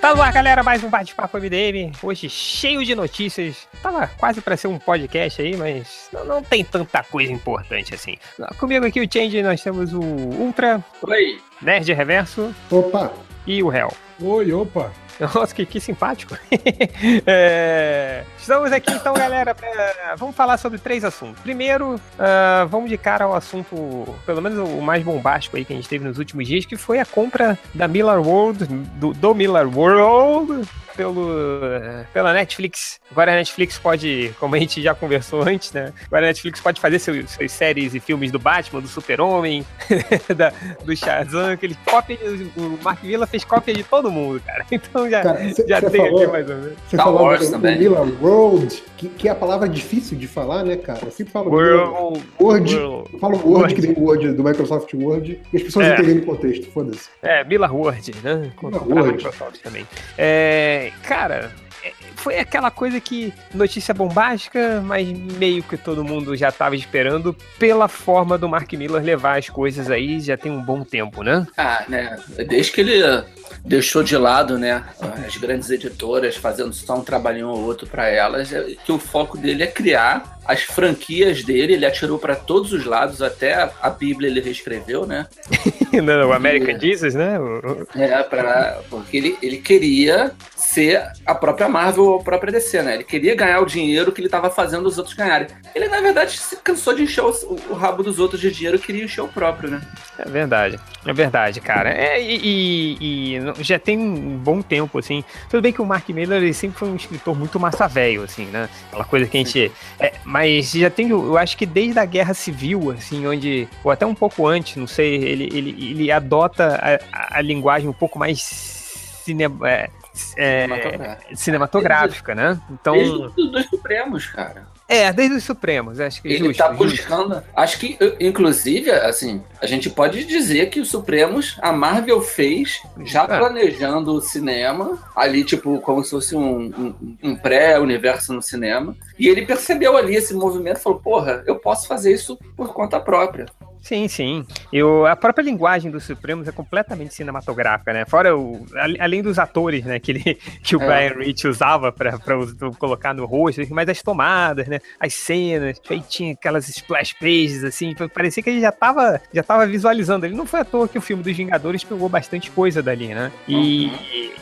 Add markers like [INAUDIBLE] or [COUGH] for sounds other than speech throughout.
Tá no ar, galera, mais um bate-papo MDM. Hoje cheio de notícias. Tava quase para ser um podcast aí, mas não, não, tem tanta coisa importante assim. Comigo aqui o Change, nós temos o Ultra. Oi. Nerd Reverso. Opa. E o Hell. Oi, opa. Nossa, que, que simpático. [LAUGHS] é, estamos aqui então, galera, pra, vamos falar sobre três assuntos. Primeiro, uh, vamos de cara ao assunto, pelo menos o mais bombástico aí que a gente teve nos últimos dias, que foi a compra da Miller World, do, do Miller World, pelo, pela Netflix. Agora a Netflix pode, como a gente já conversou [LAUGHS] antes, né? Agora a Netflix pode fazer seus, suas séries e filmes do Batman, do Super-Homem, [LAUGHS] do Shazam, que ele cópia, o Mark Villa fez cópia de todo mundo, cara. [LAUGHS] Então já, cara, cê, já cê tem falou, aqui mais ou menos. Você Star falou Wars do, também. Do World, que, que é a palavra difícil de falar, né, cara? Eu sempre falo World, Word, World, eu falo Word, Word, que nem Word do Microsoft Word, e as pessoas é. entendem o contexto, foda-se. É, Miller Word, né? Miller Word. Microsoft também. É, cara, é, foi aquela coisa que notícia bombástica, mas meio que todo mundo já estava esperando pela forma do Mark Miller levar as coisas aí já tem um bom tempo, né? Ah, né? Desde que ele deixou de lado, né, as grandes editoras fazendo só um trabalhinho ou outro para elas, é que o foco dele é criar as franquias dele, ele atirou para todos os lados, até a Bíblia ele reescreveu, né? [LAUGHS] Não, o American e, Jesus, né? É, pra, porque ele, ele queria ser a própria Marvel ou a própria DC, né? Ele queria ganhar o dinheiro que ele estava fazendo os outros ganharem. Ele, na verdade, se cansou de encher o, o, rabo dos outros de dinheiro e queria encher o próprio, né? É verdade, é verdade, cara. É, e, e, e, já tem um bom tempo, assim. Tudo bem que o Mark Miller ele sempre foi um escritor muito massa velho, assim, né? Aquela coisa que a gente. É, mas já tem, eu acho que desde a Guerra Civil, assim, onde. Ou até um pouco antes, não sei, ele, ele, ele adota a, a linguagem um pouco mais cinema, é, é, cinematográfica. cinematográfica, né? Então. Desde os Supremos, cara. É, desde os Supremos, acho que Ele justo, tá buscando. Justo. Acho que, inclusive, assim, a gente pode dizer que os Supremos, a Marvel fez já é. planejando o cinema, ali, tipo, como se fosse um, um, um pré-universo no cinema. E ele percebeu ali esse movimento e falou: porra, eu posso fazer isso por conta própria. Sim, sim. Eu, a própria linguagem dos Supremos é completamente cinematográfica, né? Fora o, além dos atores, né, que, ele, [LAUGHS] que o é. Brian Rich usava para colocar no rosto, mas as tomadas, né? As cenas, aí tinha aquelas splash pages, assim, parecia que ele já tava, já tava visualizando. Ele não foi à toa que o filme dos Vingadores pegou bastante coisa dali, né? E, uhum.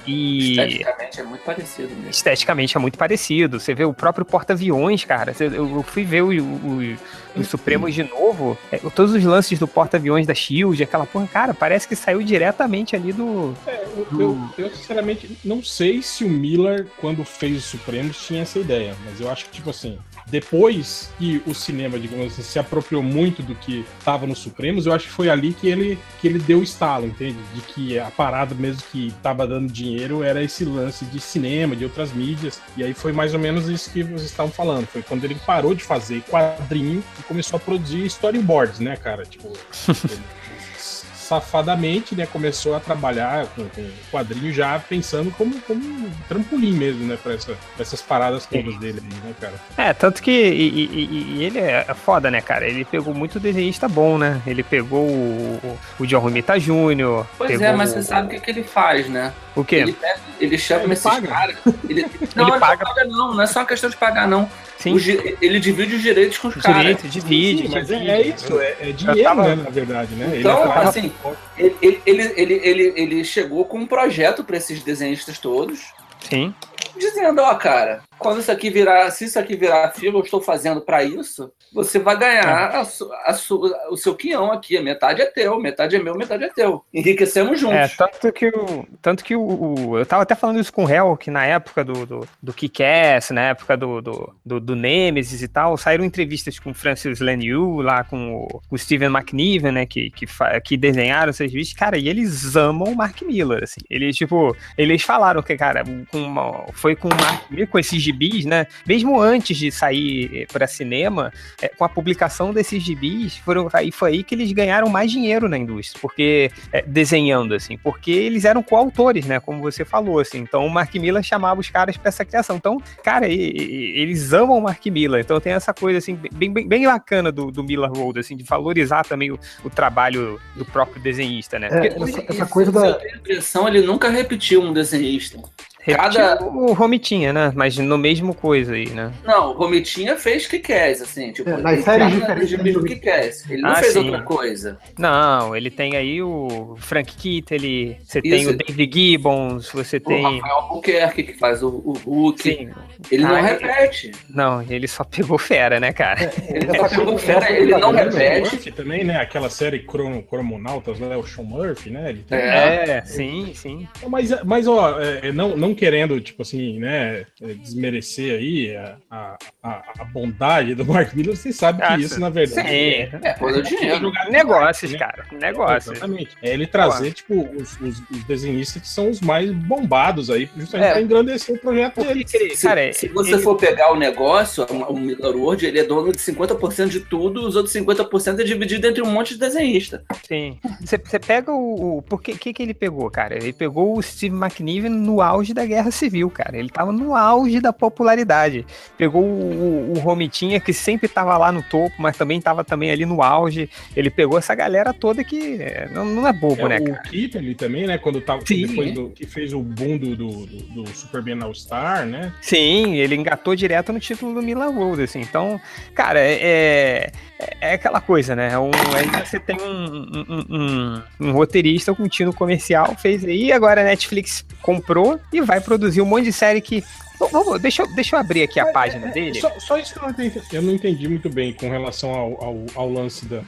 e... Esteticamente é muito parecido mesmo. Esteticamente é muito parecido. Você vê o próprio porta-aviões, cara. Eu fui ver os Supremos de novo, é, todos os lances do porta-aviões da Shield, aquela porra, cara, parece que saiu diretamente ali do. É, eu, do... eu, eu, sinceramente não sei se o Miller, quando fez os Supremos, tinha essa ideia, mas eu acho que, tipo assim, depois que o cinema, digamos assim, se apropriou muito do que estava nos Supremos, eu acho que foi ali que ele, que ele deu o estalo, entende? De que a parada mesmo que estava dando dinheiro era esse lance de cinema, de outras mídias, e aí foi mais ou menos isso que vocês estavam falando. Foi quando ele parou de fazer quadrinho e começou a produzir storyboards, né, cara? Tipo, [LAUGHS] safadamente, né, começou a trabalhar com, com quadrinho já pensando como, como um trampolim mesmo, né, pra, essa, pra essas paradas todas dele né, cara? É, tanto que e, e, e ele é foda, né, cara? Ele pegou muito desenhista bom, né? Ele pegou o, o John Romita Jr. Pois é, mas você sabe o que, que ele faz, né? O quê? Ele, ele chama ele esses caras. Ele, [LAUGHS] não, ele, ele paga. não paga, não. Não é só uma questão de pagar, não. Sim. ele divide os direitos com os caras. Direito, divide. Sim, mas divide, é, é, isso, é, é dinheiro, tava... né, na verdade, né? Então, ele assim, ele, ele, ele, ele, ele chegou com um projeto para esses desenhistas todos. Sim. Dizendo, ó, cara, quando isso aqui virar, se isso aqui virar filme, eu estou fazendo para isso, você vai ganhar é. a su, a su, o seu quião aqui. Metade é teu, metade é meu, metade é teu. Enriquecemos juntos. É, tanto que o. Tanto que o, o eu tava até falando isso com o Hell, que na época do, do, do Kick-Ass, na época do, do, do, do Nemesis e tal, saíram entrevistas com o Francis Laniu, lá com o, o Steven McNiven, né? Que, que, que desenharam esses vídeos. Cara, e eles amam o Mark Miller, assim. Eles, tipo, eles falaram que, cara, com uma, foi com o Mark Miller, com esse gibis, né? Mesmo antes de sair para cinema, é, com a publicação desses gibis, foram, aí foi aí que eles ganharam mais dinheiro na indústria, porque é, desenhando assim, porque eles eram coautores, né? Como você falou, assim. Então o Mark Miller chamava os caras para essa criação. Então, cara, eles amam o Mark Miller. Então tem essa coisa assim bem, bem, bem bacana do, do Miller Road, assim, de valorizar também o, o trabalho do próprio desenhista, né? É, porque, essa, essa coisa da. A impressão ele nunca repetiu um desenhista. Cada... O Romitinha, né? Mas no mesmo coisa aí, né? Não, o Romitinha fez que quer, assim. Tipo, é, nas séries diferentes do que quer. Ele não ah, fez sim. outra coisa. Não, ele tem aí o Frank Kittel, você tem o David Gibbons, você o tem. O Rafael Albuquerque que faz o, o Hulk. Sim. Ele não repete. Não, ele só pegou fera, né, cara? É, ele só pegou fera, ele não repete. Murphy também, né? Aquela série Crono, Cromonautas, né? O Sean Murphy, né? Ele tem... É, é, sim, sim. Mas, mas ó, não, não querendo, tipo assim, né, desmerecer aí a, a, a bondade do Mark Miller, vocês sabem que ah, isso, na verdade, sim. é, é coisa de dinheiro. Negócios, né? cara. Negócios. Exatamente. É ele trazer, tipo, os, os, os, desenhistas que são os mais bombados aí, justamente é. pra engrandecer o projeto dele. Se, cara, se você ele... for pegar o negócio, o Miller World, ele é dono de 50% de tudo, os outros 50% é dividido entre um monte de desenhista. Sim. Você, você pega o. o por que, que, que ele pegou, cara? Ele pegou o Steve McNiven no auge da Guerra Civil, cara. Ele tava no auge da popularidade. Pegou o, o Romitinha, que sempre tava lá no topo, mas também tava também ali no auge. Ele pegou essa galera toda que é, não, não é bobo, é, né, cara? O Keith ali também, né? Quando tava Sim, depois do, que fez o boom do, do, do, do Superman All Star, né? Sim, ele engatou direto no título do Milan World, assim. Então, cara, é, é, é aquela coisa, né? Um, aí você tem um, um, um, um roteirista com um tino comercial, fez aí, agora a Netflix comprou e vai produzir um monte de série que Vamos, deixa, eu, deixa eu abrir aqui a é, página é, dele. Só, só, isso que eu não, entendi, eu não entendi muito bem com relação ao, ao, ao lance da.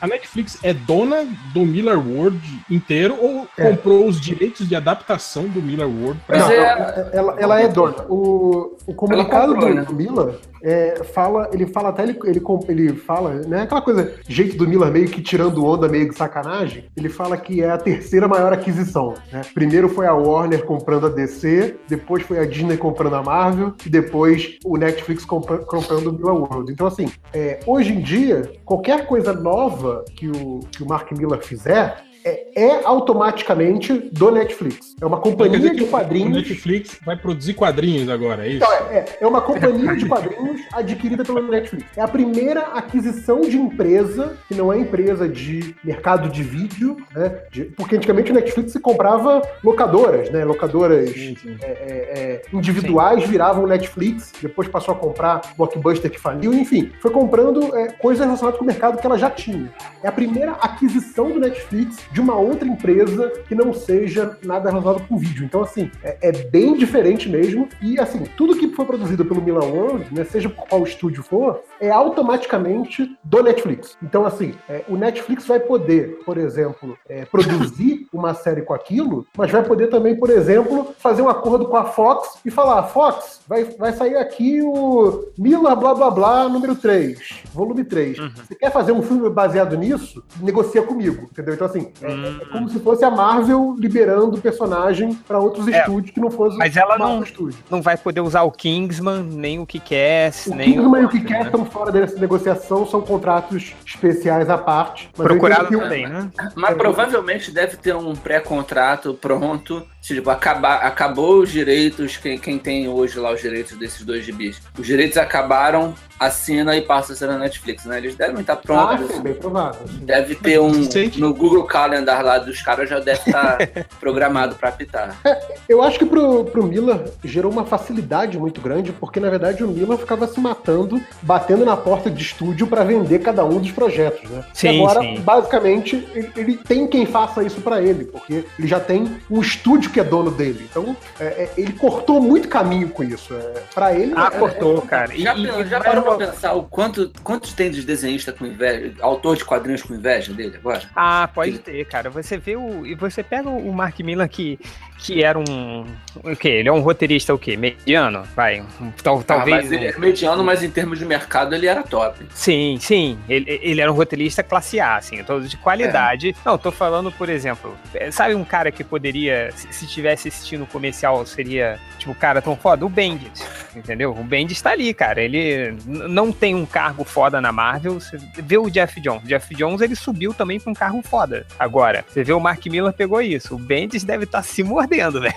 A Netflix é dona do Miller World inteiro ou é. comprou os direitos de adaptação do Miller World? Pra... Não, é, ela, ela, é dona. O, o comunicado comprou, do, né? Miller é, fala, ele fala até, ele, ele, ele fala, né, aquela coisa, jeito do Miller meio que tirando onda, meio de sacanagem, ele fala que é a terceira maior aquisição, né? Primeiro foi a Warner comprando a DC, depois foi a Disney comprando a Marvel, e depois o Netflix comprando o Miller World. Então, assim, é, hoje em dia, qualquer coisa nova que o, que o Mark Miller fizer, é, é, automaticamente do Netflix. É uma companhia de quadrinhos. O Netflix vai produzir quadrinhos agora, é isso? Então, é, é uma companhia de quadrinhos [LAUGHS] adquirida pelo Netflix. É a primeira aquisição de empresa, que não é empresa de mercado de vídeo, né? De, porque antigamente o Netflix se comprava locadoras, né? Locadoras sim, sim. É, é, é individuais sim. viravam Netflix, depois passou a comprar Blockbuster que faliu, enfim, foi comprando é, coisas relacionadas com o mercado que ela já tinha. É a primeira aquisição do Netflix de uma outra empresa que não seja nada relacionado com vídeo. Então, assim, é, é bem diferente mesmo. E, assim, tudo que foi produzido pelo Milan World, né, seja por qual estúdio for, é automaticamente do Netflix. Então, assim, é, o Netflix vai poder, por exemplo, é, produzir [LAUGHS] uma série com aquilo, mas vai poder também, por exemplo, fazer um acordo com a Fox e falar: Fox, vai, vai sair aqui o Mila blá blá blá número 3, volume 3. Uhum. Você quer fazer um filme baseado nisso? Negocia comigo, entendeu? Então, assim, hum. é como se fosse a Marvel liberando o personagem para outros é, estúdios que não fosse Mas ela não, não vai poder usar o Kingsman, nem o Kickass, o nem Kingsman o... e o Kickass né? estão fora dessa negociação, são contratos especiais à parte. Procurado também, né? Mas provavelmente deve ter um pré-contrato pronto Tipo, acabar, acabou os direitos, quem, quem tem hoje lá os direitos desses dois gibis. Os direitos acabaram, assina e passa a ser na Netflix, né? Eles devem estar prontos. Ah, sim, bem provável. Deve ter um. No Google Calendar lá dos caras já deve estar [LAUGHS] programado para apitar. É, eu acho que pro, pro Miller gerou uma facilidade muito grande, porque na verdade o Miller ficava se matando, batendo na porta de estúdio para vender cada um dos projetos, né? Sim, e agora, sim. basicamente, ele, ele tem quem faça isso para ele, porque ele já tem um estúdio que é dono dele. Então, é, é, ele cortou muito caminho com isso. É, para ele. Ah, é, cortou, é, cara. Já, e, já parou pra pensar o quanto, quantos tem de desenhista com inveja, autor de quadrinhos com inveja dele agora? Ah, pode ele... ter, cara. Você vê o. E você pega o Mark Miller que que era um. O quê? Ele é um roteirista o quê? Mediano? Vai. Tal, Ah, talvez. mas ele é mediano, mas em termos de mercado ele era top. Sim, sim. Ele, ele era um roteirista classe A, assim, todo de qualidade. Não, tô falando, por exemplo, é, sabe um cara que poderia, se, se tivesse assistindo o comercial, seria, tipo, cara tão foda? O Bendis, entendeu? O Bendis tá ali, cara. Ele não tem um cargo foda na Marvel. Você vê o Jeff Jones. O Jeff Jones, ele subiu também pra um cargo foda. Agora, você vê o Mark Miller pegou isso. O Bendis deve estar se mordendo, [LAUGHS] velho.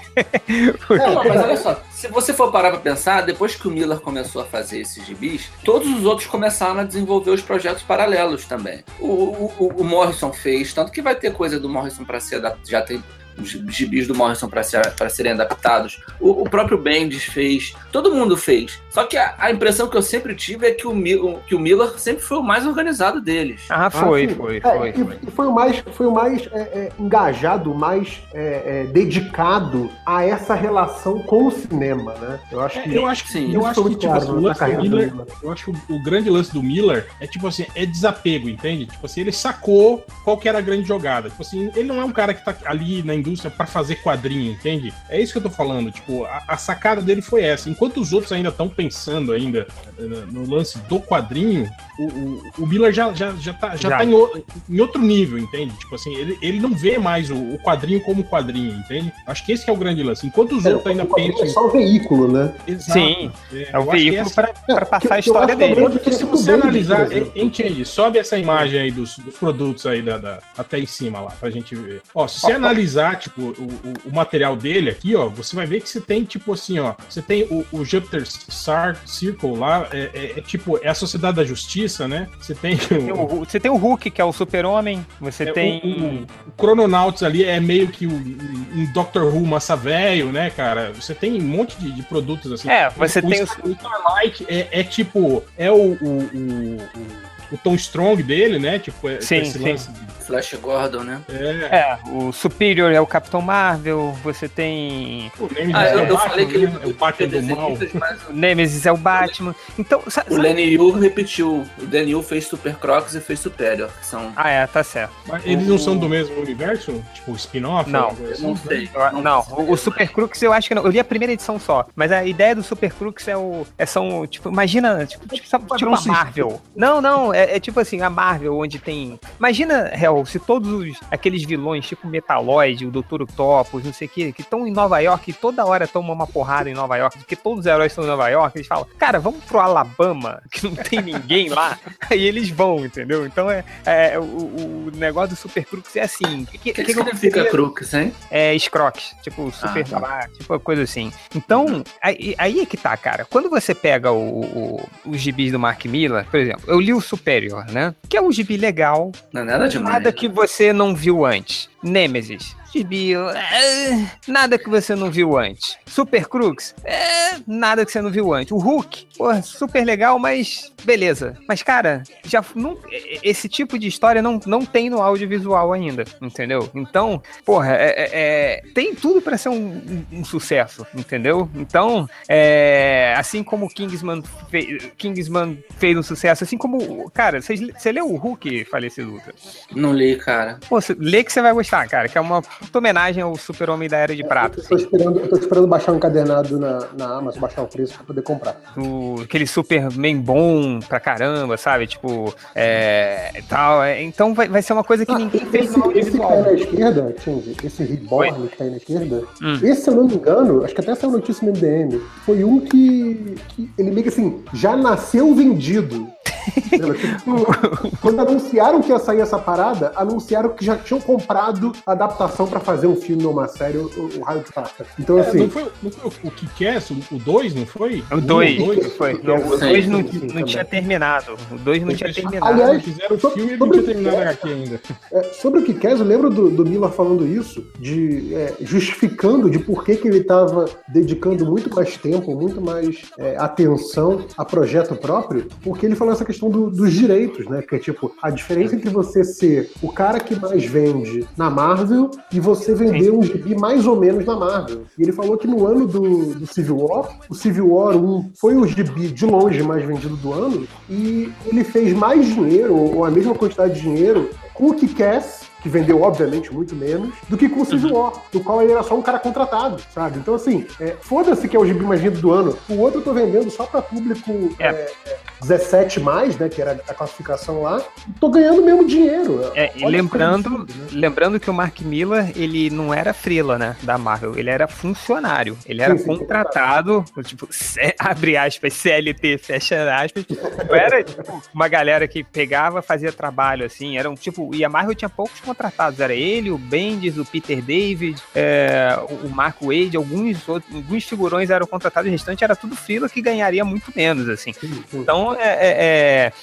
Não, mas olha só, se você for parar pra pensar, depois que o Miller começou a fazer esses gibis, todos os outros começaram a desenvolver os projetos paralelos também. O, o- o- Morrison fez, tanto que vai ter coisa do Morrison pra ser já tem os gibis do Morrison para ser, serem adaptados. O, o próprio Bendis fez, todo mundo fez. Só que a, a impressão que eu sempre tive é que o, que o Miller sempre foi o mais organizado deles. Ah, foi, Ah, sim. foi, É, foi, e- foi. E foi o mais, foi o mais é, é, engajado, o mais é, é, dedicado a essa relação com o cinema, né? Eu acho que É, eu acho que Sim, eu acho foi que tipo, claro assim, o na lance do carreira do Miller, eu acho que o, o grande lance do Miller é tipo assim, é desapego, entende? Tipo assim, ele sacou qual que era a grande jogada. Tipo assim, ele não é um cara que tá ali na indústria pra fazer quadrinho, entende? É isso que eu tô falando. Tipo, a, a sacada dele foi essa. Enquanto os outros ainda estão pensando ainda eh, no lance do quadrinho, o, o, o Miller já, já, já tá, já Já. tá em, o- em outro nível, entende? Tipo assim, ele, ele não vê mais o, o quadrinho como quadrinho, entende? Acho que esse que é o grande lance. Enquanto os É, outros ainda quadrinho pensam. é só o veículo, né? Exato. Sim, É, É o veículo essa- pra, pra É, passar que- a história é dele. porque se você analisar, entende? Sobe essa imagem aí dos, dos produtos aí da, da- até em cima lá, pra gente ver. Ó, se você analisar, tipo, o, o, o material dele aqui, ó, você vai ver que você tem, tipo assim, ó, você tem o, o Jupiter Star Circle lá, é, é- é tipo, é a Sociedade da Justiça, né? Você tem o, Você tem o Hulk, que é o super-homem. Você é, tem. o, Chrononauts ali é meio que um, um Doctor Who massa velho, né, cara? Você tem um monte de, de produtos assim. É, você o, tem o Starlight é, é tipo, é o, o, o, o- o Tom Strong dele, né? Tipo, é, Sim, esse sim. lance de- Flash Gordon, né? é, É, o Superior é o Capitão Marvel. Você tem. o Nemesis Ah, é eu, o eu Batman, falei que ele né? é o Batman do mal. mas O [LAUGHS] Nemesis é o Batman. Então, sa- o sabe- Lenny Yu repetiu. O Danny Yu fez Super Crocs e fez Superior, que são. Ah, é, tá certo. Mas eles não são do mesmo universo? Tipo, spin-off? Não, Eu não assim? sei. Eu- não, o, o Super Crux eu acho que não. Eu li a primeira edição só. Mas a ideia do Super Crux é o. É são, tipo, imagina. Tipo, tipo, sabe, tipo a Marvel. Não, não, é, é tipo assim, a Marvel, onde tem. Imagina, Hell, se todos os, aqueles vilões, tipo Metaloid, o Dr. Octopus, não sei o que, que estão em Nova York e toda hora tomam uma porrada em Nova York, porque todos os heróis estão em Nova York, eles falam, cara, vamos pro Alabama, [LAUGHS] que não tem ninguém lá. [LAUGHS] Aí eles vão, entendeu? Então é, é o, o negócio do Super Crux é assim. O que, que, que, que significa aconteceria- Crux, hein? é Scrox, tipo super Ah, tá. Bar, tipo coisa assim. Então, aí, aí é que tá, cara. Quando você pega o, o, os gibis do Mark Miller, por exemplo, eu li o Superior, né? Que é um gibi legal, Não é nada demais. Que você não viu antes. Nemesis. Gibi, é, nada que você não viu antes. Super Crux, é, nada que você não viu antes. O Hulk, pô, super legal, mas beleza. Mas, cara, já não, esse tipo de história não, não tem no audiovisual ainda, entendeu? Então, porra, é, é- é- tem tudo pra ser um, um- sucesso, entendeu? Então, é, assim como o Kingsman, fe- Kingsman fez um sucesso, assim como, cara, você leu o Hulk falecido, Lucas? Não li, cara. Pô, cê- lê que você vai gostar, cara, que é uma puta homenagem ao super-homem da Era de Prata, Eu tô, esperando, eu tô esperando baixar um encadernado na, na Amazon, baixar o preço pra poder comprar. do, aquele Superman bom pra caramba, sabe? Tipo, é, tal. é, então vai, vai ser uma coisa que Ah, ninguém fez esse, no esse que tá aí na esquerda, esse Reborn que tá aí na esquerda, Hum. esse, se eu não me engano, acho que até saiu notícia no MDM, foi um que, que ele meio que assim, já nasceu vendido. [LAUGHS] Tipo, Quando anunciaram que ia sair essa parada, anunciaram que já tinham comprado a adaptação pra fazer um filme ou uma série, o, o Raio de Prata. Então, É, assim, não foi, não foi o Kick-Ass, o 2, não foi? O Um, 2, dois? foi. Não, o Sim, 2 não, não tinha terminado. O 2 não tinha terminado. Aliás, Fizeram o so- filme e não sobre tinha o terminado a HQ ainda. É, sobre o que quer, eu lembro do, do Miller falando isso, de é, justificando de por que, que ele estava dedicando muito mais tempo, muito mais é, atenção a projeto próprio, porque ele falou essa questão do- dos direitos, né? Que é tipo, a diferença entre você ser o cara que mais vende na Marvel e você vender um gibi mais ou menos na Marvel. E ele falou que no ano do, do Civil War, o Civil War 1 foi o gibi de longe mais vendido do ano, e ele fez mais dinheiro, ou a mesma quantidade de dinheiro, com o Kick-Ass, que vendeu, obviamente, muito menos, do que com o Civil War, do qual ele era só um cara contratado, sabe? Então, assim, é, foda-se que é o gibi mais lindo do ano. O outro eu tô vendendo só pra público É. é, é, 17 mais, né? Que era a classificação lá. Tô ganhando mesmo dinheiro. É, e lembrando, que né? lembrando que o Mark Miller, ele não era frila, né, da Marvel, ele era funcionário, ele era Sim, sim, contratado, tipo, [LAUGHS] abre aspas, CLT, fecha aspas, não era tipo, uma galera que pegava, fazia trabalho, assim, eram tipo, e a Marvel tinha poucos contratados, era ele, o Bendis, o Peter David, é, o Mark Wade, alguns outros, alguns figurões eram contratados, o restante era tudo frila que ganharia muito menos, assim. Sim, sim. Então, é, é- é-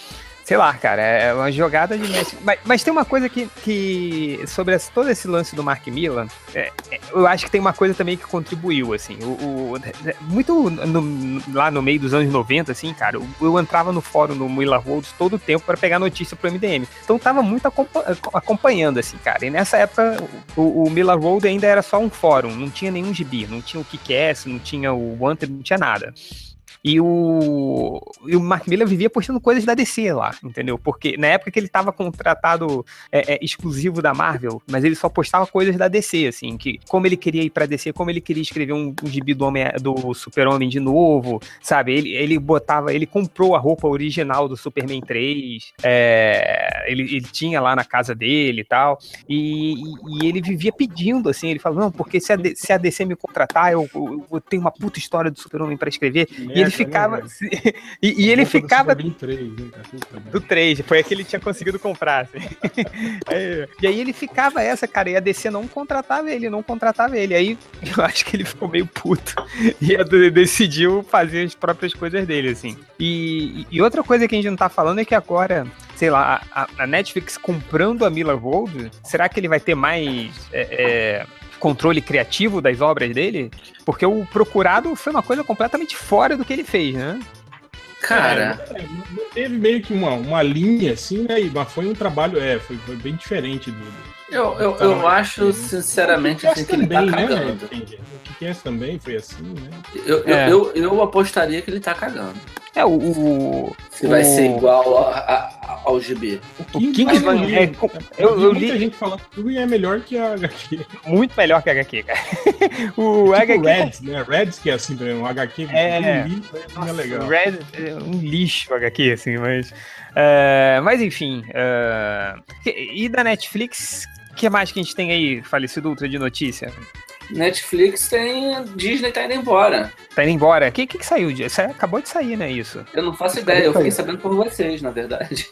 Sei lá, cara, é uma jogada de. Mas, mas tem uma coisa que, que sobre esse- todo esse lance do Mark Millan, é, é, eu acho que tem uma coisa também que contribuiu, assim. O, o- é, muito no- lá no meio dos anos 90, assim, cara, eu, eu entrava no fórum do Miller Worlds todo o tempo para pegar notícia pro MDM. Então tava muito acompa- acompanhando, assim, cara. E nessa época, o, o Miller World ainda era só um fórum, não tinha nenhum gibi, não tinha o Kick-Ass, não tinha o Wanted, não tinha nada. E o, e o Mark Miller vivia postando coisas da DC lá, entendeu? Porque na época que ele tava contratado é, é, exclusivo da Marvel, mas ele só postava coisas da DC, assim, que como ele queria ir pra DC, como ele queria escrever um, um gibi do, Homem- do Super-Homem de novo, sabe? Ele, ele botava, ele comprou a roupa original do Superman 3, é, ele, ele tinha lá na casa dele e tal, e, e- ele vivia pedindo, assim, ele falava, não, porque se a, se a DC me contratar, eu, eu, eu tenho uma puta história do Super-Homem pra escrever, e ele ficava. e, e ele ficava Bem 3, hein, cara? Puta merda. do 3, foi a que ele tinha conseguido comprar. assim. [LAUGHS] Aí, e aí ele ficava essa, cara, e a DC não contratava ele, não contratava ele. Aí eu acho que ele ficou meio puto e a decidiu fazer as próprias coisas dele, assim. E, e outra coisa que a gente não tá falando é que agora, sei lá, a, a Netflix comprando a Miller Gold, será que ele vai ter mais. é, é, controle criativo das obras dele, porque o procurado foi uma coisa completamente fora do que ele fez, né? Cara, É, teve meio que uma, uma linha assim, né? Mas foi um trabalho, é, foi, foi bem diferente do. do- eu, eu, eu acho, sinceramente, assim, que ele tá né? cagando. Entendi. O que é também foi assim, né? Eu, eu, É. eu, eu apostaria que ele tá cagando. É, o. o Se vai o- ser igual a- a- ao GB. O Kingsman li, é- né? eu- vi eu muita li- gente falando que tudo é melhor que a HQ. muito melhor que a HQ, cara. [LAUGHS] o Tipo HQ. Reds, né? Reds que é assim também, um HQ É. um livro, né? é legal. O Red é um lixo o HQ, assim, mas. é, mas enfim. é, e da Netflix, o que mais que a gente tem aí, falecido Ultra de notícia? Netflix tem. Disney tá indo embora. Tá indo embora. O que, que, que saiu? Isso aí acabou de sair, né? Isso. Eu não faço ideia, eu fiquei sabendo por vocês, na verdade.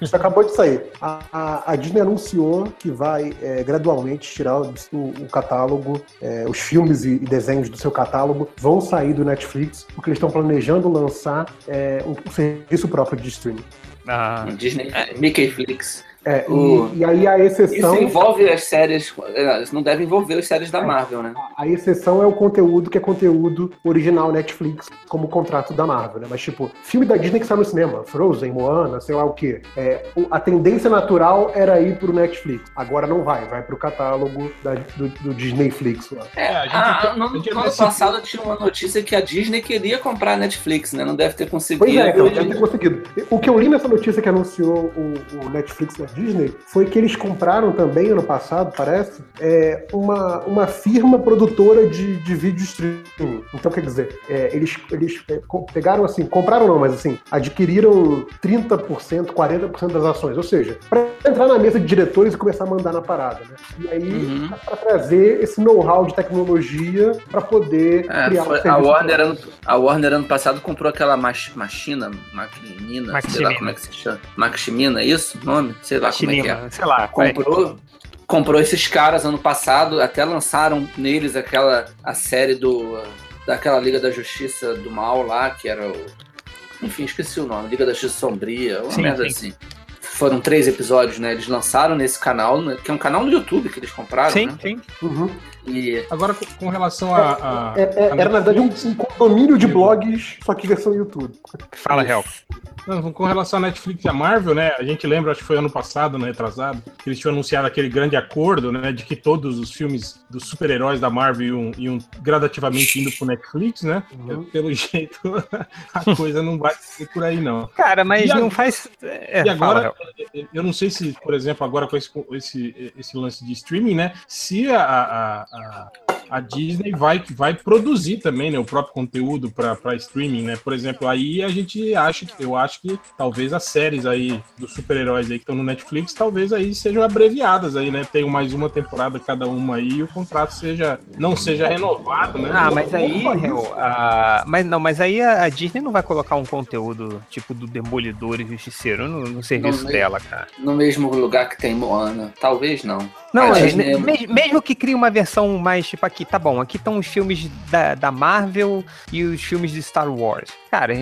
Isso acabou de sair. A, a- a Disney anunciou que vai é, gradualmente tirar o, o- o catálogo, é, os filmes e, e desenhos do seu catálogo vão sair do Netflix, porque eles estão planejando lançar é, um, um serviço próprio de streaming. Ah, Disney, Mickey Flix. É, e- O- e, aí a Isso exceção. envolve as séries. é, Isso não deve envolver as séries da Marvel, né? A exceção é o conteúdo que é conteúdo original Netflix, como o contrato da Marvel, né? Mas, tipo, filme da Disney que sai no cinema, Frozen, Moana, sei lá o quê. É, a tendência natural era ir pro Netflix. Agora não vai, vai pro catálogo da- do, do Disneyflix lá. É, a gente- Ah, a no, gente no ano passado tinha uma notícia que a Disney queria comprar a Netflix, né? Não deve ter conseguido. Pois é, então, deve ter conseguido. O que eu li nessa notícia que anunciou o, o Netflix da Disney foi que eles compraram também, ano passado, parece, é, uma, uma firma produtora de, de vídeo streaming. Então, quer dizer, é, eles, eles é, pegaram assim, compraram não, mas assim, adquiriram 30%, 40% das ações. Ou seja, para entrar na mesa de diretores e começar a mandar na parada, né? E aí, Uhum. para trazer esse know-how de tecnologia para poder É, criar foi- um a, Warner ano, a Warner ano passado comprou aquela mach, machina, maquinina, sei lá como é que se chama. Maximina, é isso? Nome? Sei lá como é que é. Sei lá. vai. comprou, comprou esses caras ano passado, até lançaram neles aquela a série do daquela Liga da Justiça do Mal lá, que era o enfim, esqueci o nome, Liga da Justiça Sombria, uma Sim, merda sim. assim. Foram três episódios, né? Eles lançaram nesse canal, né, que é um canal no YouTube que eles compraram, Sim, né? sim. Uhum. E Agora, com, relação a. a- É- é- a era, na verdade, um, um condomínio de blogs, só que versão YouTube. Fala. Hel. Não, com relação à Netflix e a Marvel, né? A gente lembra, acho que foi ano passado, né? Retrasado, que eles tinham anunciado aquele grande acordo, né? De que todos os filmes dos super-heróis da Marvel iam, iam gradativamente indo pro Netflix, né? Uhum. Pelo [LAUGHS] jeito, a coisa não vai ser por aí, não. Cara, mas E não agora- faz. É, E agora, fala, eu não sei se, por exemplo, agora com esse, esse, esse lance de streaming, né? Se a, a, a, a Disney vai, vai produzir também né, o próprio conteúdo para streaming, né? Por exemplo, aí a gente acha que eu acho que talvez as séries aí dos super-heróis aí que estão no Netflix, talvez aí sejam abreviadas aí, né? Tenham mais uma temporada cada uma aí e o contrato seja não seja renovado, né? Ah, mas aí, a- mas não, mas aí a a Disney não vai colocar um conteúdo tipo do Demolidor e Justiceiro no, no serviço nem- dela, cara. No mesmo lugar que tem Moana. Talvez não. Não, é, Disney- me- mesmo que crie uma versão mais tipo aqui, tá bom, aqui estão os filmes da, da Marvel e os filmes de Star Wars. Cara,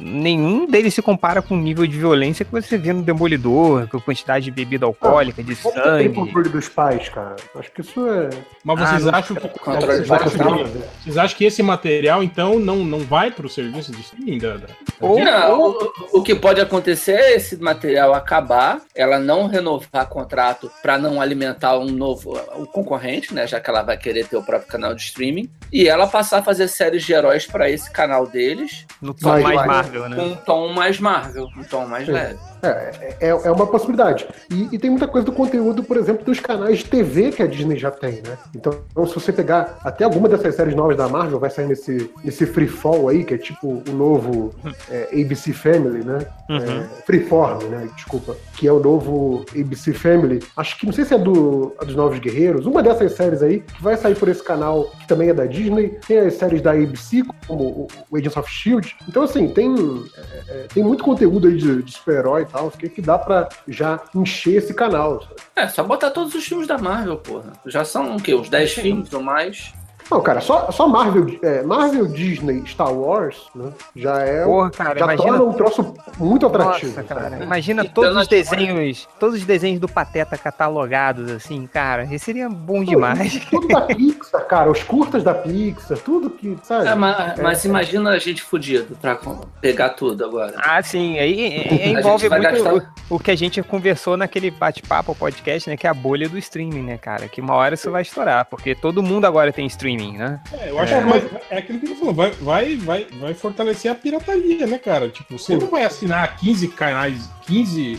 nenhum deles se compara com o nível de violência que você vê no Demolidor, com a quantidade de bebida alcoólica, de Como que tem sangue. controle dos pais, cara? Acho que isso é. Mas vocês Ah, acham que vocês acham que- vocês acham que esse material então não, não vai para o serviço de streaming da, Ou-? Não, o, o que pode acontecer é esse material acabar, ela não renovar contrato para não alimentar um novo o concorrente, né? Já que ela vai querer ter o próprio canal de streaming, e ela passar a fazer séries de heróis para esse canal deles, No tom mais vai. Marvel, né? com um tom mais Marvel, um tom mais Sim. leve. É, é, é uma possibilidade. E, e tem muita coisa do conteúdo, por exemplo, dos canais de TV que a Disney já tem, né? Então, se você pegar até alguma dessas séries novas da Marvel, vai sair nesse, nesse Freefall aí, que é tipo o novo é, ABC Family, né? Uhum. É, Freeform, né? Desculpa. Que é o novo ABC Family. Acho que não sei se é do, a dos Novos Guerreiros, uma dessas séries aí, que vai sair por esse canal que também é da Disney. Tem as séries da ABC, como o, o Agents of Shield. Então, assim, tem, é, é, tem muito conteúdo aí de, de super-herói e tal, que, que dá pra já encher esse canal. sabe? É, só botar todos os filmes da Marvel, porra. Já são o quê? Uns 10 filmes ou mais? Não, cara, só, só Marvel, é, Marvel, Disney, Star Wars, né? Já é. Porra, cara, já imagina. torna um troço muito atrativo. Nossa, cara, sabe? imagina Então, todos os desenhos, todos os desenhos do Pateta catalogados, assim, cara, isso seria bom demais. Tudo da Pixar, cara, os curtas da Pixar, tudo que, sabe? É, mas, É, mas é. imagina a gente fudido pra pegar tudo agora. Ah, sim, aí [LAUGHS] é- é- A envolve muito gastar- o, o que a gente conversou naquele bate-papo, podcast, né, que é a bolha do streaming, né, cara, que uma hora isso vai estourar, porque todo mundo agora tem streaming, né? É, eu acho que mas é aquilo que ele falou, vai, vai, vai, vai fortalecer a pirataria, né, cara? Tipo, você não vai assinar 15 canais, 15.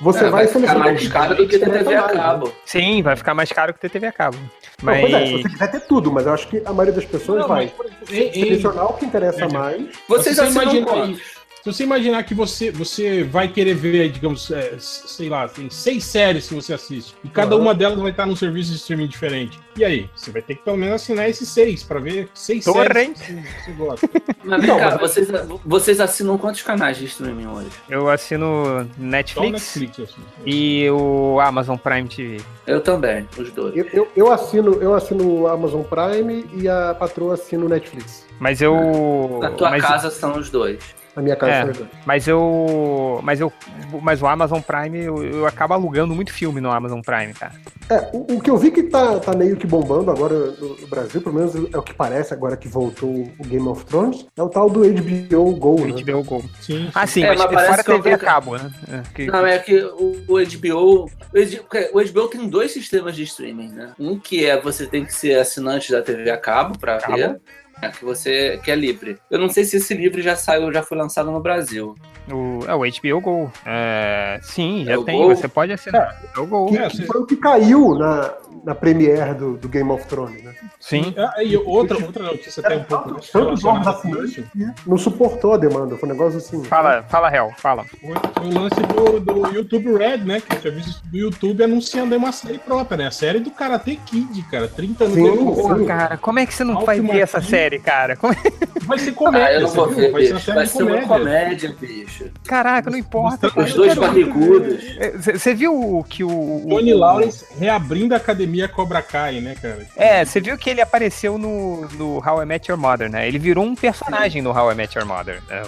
Você É, vai ficar selecionar mais caro do que ter TV a né? cabo. Sim, vai ficar mais caro que ter TV a cabo. Não, Mas pois é, se você quiser ter tudo, mas eu acho que a maioria das pessoas Não, vai mas, por exemplo, em- em- selecionar o que interessa É, mais. Vocês Se você assinam imagina quanto? Se você imaginar que você, você vai querer ver, digamos, é, sei lá, tem seis séries que você assiste, e cada Uhum. uma delas vai estar num serviço de streaming diferente. E aí? Você vai ter que pelo menos assinar esses seis pra ver seis Torrent. séries que você gosta. [LAUGHS] Mas vem Não, cá, mas- vocês, vocês assinam quantos canais de streaming hoje? eu assino Netflix Netflix, assim. e o Amazon Prime TV. Eu também, os dois. Eu, eu, eu assino, eu assino o Amazon Prime e a patroa assina o Netflix. Mas eu. Na tua mas, casa são os dois. A minha casa É. Mas eu. Mas eu. Mas o Amazon Prime, eu, eu acabo alugando muito filme no Amazon Prime, cara. É, o, o que eu vi que tá, tá meio que bombando agora no, no Brasil, pelo menos é o que parece agora que voltou o Game of Thrones, é o tal do HBO Go, O né? HBO Go. Sim. Ah, sim, É, mas, mas parece fora que é TV a pouco- cabo, né? É, que- Não, é que o, o HBO. O HBO tem dois sistemas de streaming, né? Um que é você tem que ser assinante da TV a cabo pra Cabo. Né, que você que é livre. Eu não sei se esse livre já saiu, já foi lançado no Brasil. O, é o HBO Go. É, sim, já É tem. Go? Você pode assinar. É o Go. Que, É, que você- foi o que caiu na, na premiere do, do Game of Thrones, né? Sim. Ah, e outra, outra notícia até um pouco relacionada com assinantes que não suportou a demanda. Foi um negócio assim. Fala, fala, Hel, fala. Foi o lance do, do YouTube Red, né? Que é o serviço do YouTube anunciando aí uma série própria, né? A série do Karate Kid, cara. 30 anos Sim, depois. sim. Cara, como é que você não Alto vai ver essa série, cara? Como é- Vai ser comédia, ah, eu não vou viu? ver, Vai ser uma bicho. série Vai ser uma comédia. comédia, bicho. Caraca, não importa. Os dois barrigudos. Você viu o que o. o- Tony o- Lawrence reabrindo a academia Cobra Kai, né, cara? É, você viu que ele apareceu no, no How I Met Your Mother, né? Ele virou um personagem no How I Met Your Mother. né?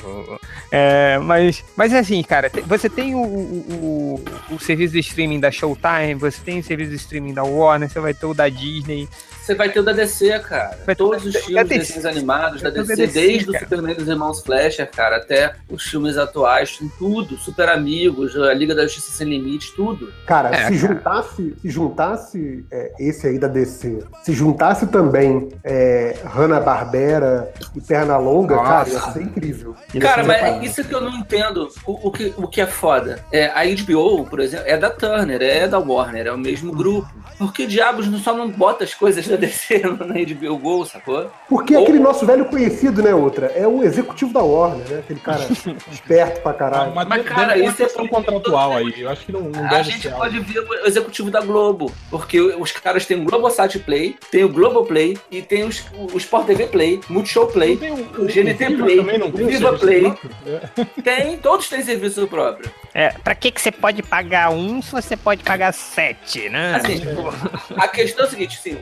É, mas, mas assim, cara, você tem o, o, o, o serviço de streaming da Showtime, você tem o serviço de streaming da Warner, você vai ter o da Disney. Você vai ter o da DC, cara. Vai Todos o os filmes desenhos animados da o DC, DC, desde o cara. Superman dos Irmãos Fleischer, cara, até os filmes atuais, tem tudo. Super Amigos, a Liga da Justiça Sem Limites, tudo. Cara, É, se cara. juntasse, se juntasse é, esse aí da DC, se juntasse também é, Hanna-Barbera e Pernalonga, Nossa. cara, ia ser incrível. Ia Cara, ser mas parado. isso que eu não entendo. O, o que, o que é foda? É, a HBO, por exemplo, é da Turner, é da Warner, é o mesmo grupo. Por que diabos não só não bota as coisas da DC na HBO Go, sacou? Porque Ou- aquele nosso velho conhecido, né, outra? É o executivo da Warner, né? Aquele cara [LAUGHS] esperto pra caralho. Mas, deve- cara, isso é questão porque- contratual aí. Eu acho que não, não A gente ser algo. pode ver o executivo da Globo, porque os caras têm o Globosat Play, tem o Globoplay e tem os, o Sport TV Play, Multishow Play. Tem o, o GNT Viva Play, tem o o Viva Play. É. Tem, todos têm serviço próprio. É, pra que, que você pode pagar um se você pode pagar sete, né? Assim, [LAUGHS] a questão é a seguinte, assim,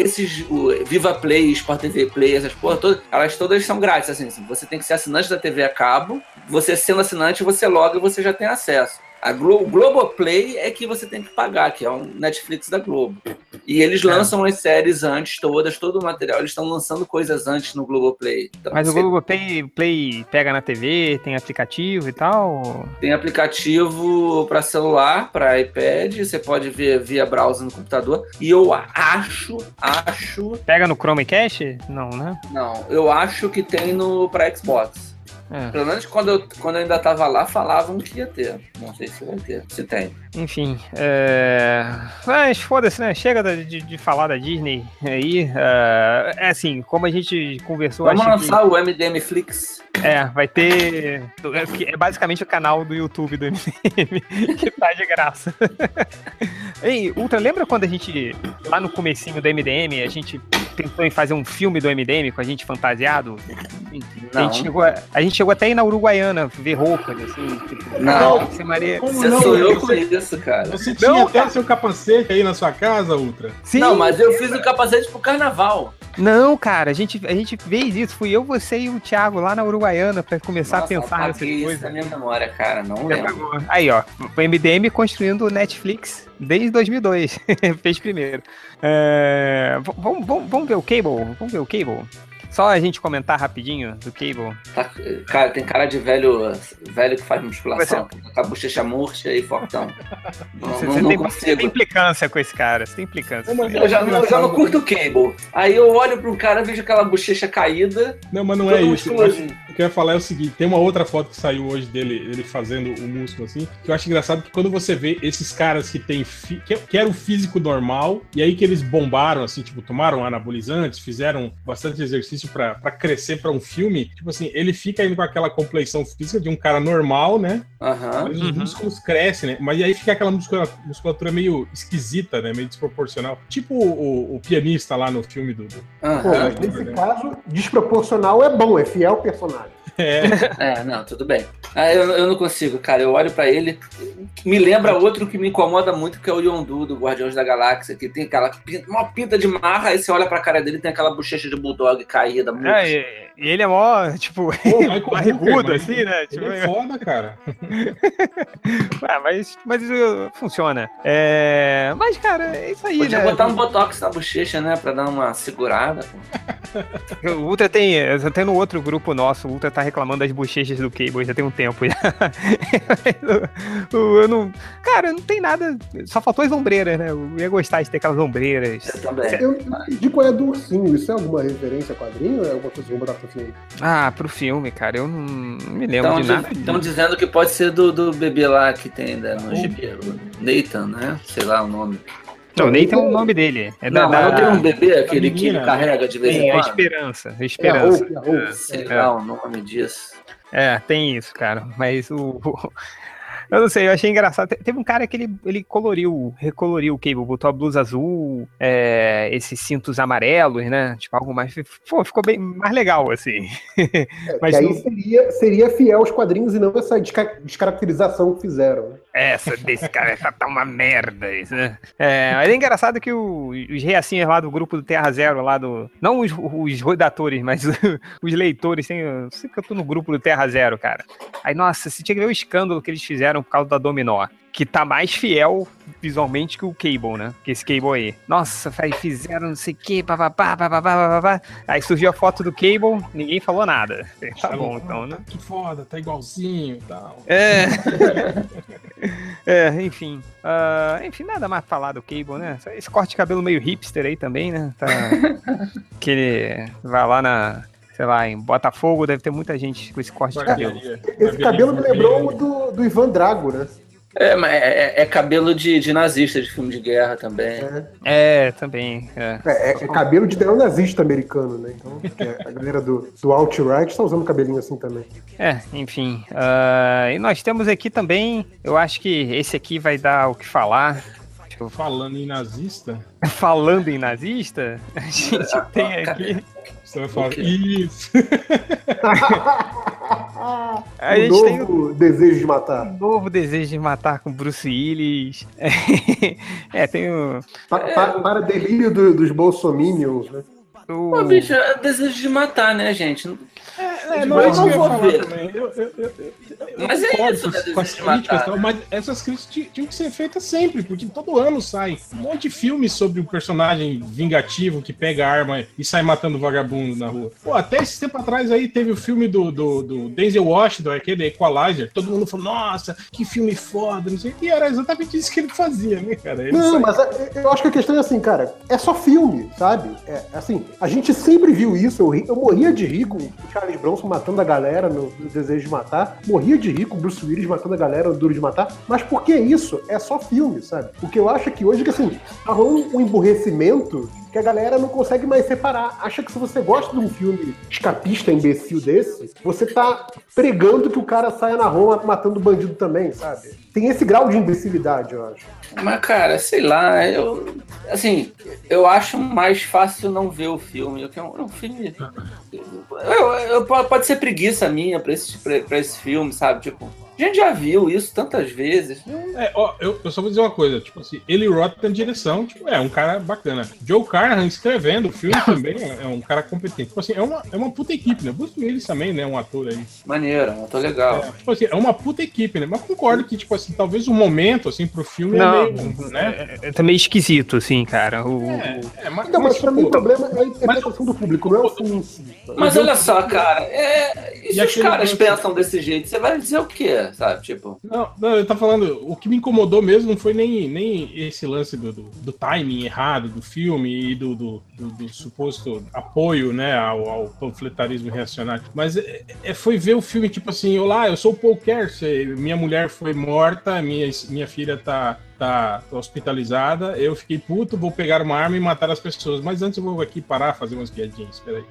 esses o Viva Play, Sport TV Play, essas porra todas, elas todas são grátis, assim, assim, você tem que ser assinante da TV a cabo, você sendo assinante, você loga e você já tem acesso. A Glo o Globoplay é que você tem que pagar, que é o Netflix da Globo. E eles lançam as séries antes, todas, todo o material. Eles estão lançando coisas antes no Globoplay. Então, Mas o você Google Play, Play pega na TV, tem aplicativo e tal. tem aplicativo para celular, para iPad, você pode ver via browser no computador. E eu acho, acho Pega no Chromecast? Não, né? Não, eu acho que tem no pra Xbox. É. Pelo menos quando eu, quando eu ainda tava lá, falavam que ia ter. Não sei se vai ter. Se tem. Enfim, é... mas foda-se, né? Chega de, de falar da Disney aí. É, é assim, como a gente conversou, Vamos lançar o MDM Flix. que é, vai ter. é que É basicamente o canal do YouTube do MDM [LAUGHS] que tá de graça. [LAUGHS] Ei, Ultra, lembra quando a gente, lá no comecinho do MDM, a gente pensou em fazer um filme do MDM com a gente fantasiado? A Não. gente, chegou, a, a gente chegou até aí na Uruguaiana ver roupas, assim, tipo, Não. Ser Maria. Como Você não? sou eu Você- com isso, cara. Você tinha Não, até seu capacete aí na sua casa, Ultra? Sim, Não, mas eu fiz o capacete pro carnaval. Não, cara, a gente, a gente fez isso. Fui eu, você e o Thiago lá na Uruguaiana pra começar Nossa, a pensar nessas apaguei isso coisas. na minha memória, cara. Não lembro. Aí, ó, o MDM construindo o Netflix desde 2002. [LAUGHS] Fez primeiro. É, vamos, vamos, vamos ver o Cable? Vamos ver o Cable? Só a gente comentar rapidinho do Cable. Tá- cara, tem cara de velho, velho que faz musculação. Com a bochecha murcha e fortão. [LAUGHS] Não, Você, não, você não tem, você tem implicância com esse cara, você tem implicância. Não, mas Eu já, eu já não curto o cable. Aí eu olho pro cara, vejo aquela bochecha caída. Não, mas não é isso. Musculosinho. O que eu ia falar é o seguinte: tem uma outra foto que saiu hoje dele, ele fazendo o músculo assim, que eu acho engraçado que quando você vê esses caras que tem fi- que, que era o físico normal, e aí que eles bombaram, assim, tipo, tomaram anabolizantes, fizeram bastante exercício pra pra crescer pra um filme, tipo assim, ele fica indo com aquela compleição física de um cara normal, né? Aham. Mas os Uhum. músculos crescem, né? Mas aí fica aquela muscula- musculatura meio esquisita, né? Meio desproporcional. Tipo o, o pianista lá no filme do. do- Pô, Aham. mas nesse caso, desproporcional é bom, é fiel ao personagem. É, É, não, tudo bem. Ah, eu, eu não consigo, cara. Eu olho pra ele, me lembra outro que me incomoda muito, que é o Yondu do Guardiões da Galáxia, que tem aquela pinta, uma pinta de marra, aí você olha pra cara dele e tem aquela bochecha de bulldog caída. Muito. É, e, e ele é mó, tipo, [LAUGHS] barrigudo, assim, né? ele Tipo, é foda, cara. [LAUGHS] ah, mas, mas isso funciona. É, mas, cara, é isso aí, Podia né? botar um botox na bochecha, né? Pra dar uma segurada. [LAUGHS] O Ultra tem. Tenho no outro grupo nosso, o Ultra tá reclamando das bochechas do Cable já tem um tempo [LAUGHS] eu, eu não. Cara, não tem nada. Só faltou as ombreiras, né? Eu ia gostar de ter aquelas ombreiras. Você também. Eu entendi qual é do ursinho. Isso é alguma referência a quadrinho ou é alguma coisa que botar pro filme? Ah, pro filme, cara, eu não, me lembro Estão de nada. Então dizendo que pode ser do, do bebê lá que tem né, no gibi. o Nathan, né? Sei lá o nome. Não, nem tem o nome dele. É da, não, mas não tem da... um bebê, aquele que ele carrega de vez em a quando? esperança. A É a esperança. Hope, a Hope. Sei É. lá o nome disso. É, tem isso, cara. Mas o. [LAUGHS] Eu não sei, eu achei engraçado. Te- Teve um cara que ele, ele coloriu, recoloriu o Cable, botou a blusa azul, é, esses cintos amarelos, né? Tipo, algo mais. Pô, ficou bem mais legal, assim. É, [LAUGHS] Mas aí não- seria, seria fiel aos quadrinhos e não essa desca- descaracterização que fizeram. né? Essa desse cara essa tá uma merda, isso, né? É, mas é engraçado que o- os reacinhas lá do grupo do Terra Zero, lá do. Não os, os redatores, mas [LAUGHS] os leitores. Eu sei que eu tô no grupo do Terra Zero, cara. Aí, nossa, você tinha que ver o escândalo que eles fizeram por causa da Dominó. Que tá mais fiel visualmente que o Cable, né? Que esse Cable aí. Nossa, aí fizeram não sei o que, papapá, papapá, papapá. Aí surgiu a foto do Cable, ninguém falou nada. [LAUGHS] Tá bom, então, né? Que foda, tá igualzinho e tal. É. [LAUGHS] é, enfim. Uh, enfim, nada mais pra falar do Cable, né? Esse corte de cabelo meio hipster aí também, né? Tá... [LAUGHS] que ele vai lá na, sei lá, em Botafogo, deve ter muita gente com esse corte de cabelo. Esse cabelo me lembrou o do, do Ivan Drago, né? É, mas é, é, é cabelo de, de nazista, de filme de guerra também. É, é também. É. É, é cabelo de neonazista americano, né? Então, a galera do, do alt-right tá usando cabelinho assim também. É, enfim. Uh, e nós temos aqui também, eu acho que esse aqui vai dar o que falar. Falando em nazista. [LAUGHS] Falando em nazista, a gente tem aqui. [LAUGHS] Você vai falar isso. [LAUGHS] a um novo tem um, desejo de matar. Um novo desejo de matar com Bruce Willis. [LAUGHS] é, tem o. Pa, pa, para delírio do, dos bolsominions, né? O... Pô, bicho, é desejo de matar, né, gente? É, é não, é isso que eu vou ver. Eu, eu, eu, mas é isso, né, com as críticas, tal, mas essas críticas tinham que ser feitas sempre, porque todo ano sai um monte de filmes sobre um personagem vingativo que pega arma e sai matando vagabundo na rua. Pô, até esse tempo atrás aí teve o filme do, do, do Denzel Washington, aquele Equalizer, todo mundo falou, nossa, que filme foda, não sei E era exatamente isso que ele fazia, né, cara? Ele não, sai... mas é, eu acho que a questão é assim, cara, é só filme, sabe? É assim, a gente sempre viu isso, eu, eu morria de rir com o Charles Bronson matando a galera no, Desejo de Matar, morria de rir com o Bruce Willis matando a galera no Duro de Matar, mas por que isso? É só filme, sabe? O que eu acho é que hoje, que assim, tá rolando um emburrecimento que a galera não consegue mais separar. Acha que se você gosta de um filme escapista, imbecil desse, você tá pregando que o cara saia na rua matando bandido também, sabe? Tem esse grau de imbecilidade, eu acho. Mas, cara, sei lá, eu. Assim, eu acho mais fácil não ver o filme. Eu, um, um filme. Eu, eu, pode ser preguiça minha pra esse, pra, pra esse filme, sabe? Tipo, a gente já viu isso tantas vezes. É, ó, eu, eu, só vou dizer uma coisa, tipo assim, ele Roth na direção, tipo, é um cara bacana. Joe Carnahan escrevendo o filme também é, é, um cara competente. Tipo assim, é uma, é uma puta equipe, né? Bruce Willis também, né? Um ator aí. Maneiro, um ator legal. É, tipo assim, é uma puta equipe, né? Mas concordo que, tipo assim, talvez o momento, assim, pro filme é Não, é meio, né? É, é, meio esquisito, assim, cara. O, é, é, mas, não, mas, mas pra mim o problema é a interpretação mas, do público, não é o filme. Mas olha só, cara, é, e se os caras pensam desse jeito, você vai dizer o quê, sabe? Tipo... Não, não, eu tô falando, o que me incomodou mesmo não foi nem, nem esse lance do, do, do timing errado do filme e do, do, do, suposto apoio, né, ao, ao, panfletarismo reacionário, mas é, é, foi ver o filme tipo assim, olá, eu sou o Paul Kersey, minha mulher foi morta, minha, minha filha tá tá hospitalizada, eu fiquei puto, vou pegar uma arma e matar as pessoas. Mas antes eu vou aqui parar, fazer umas piadinhas, espera aí.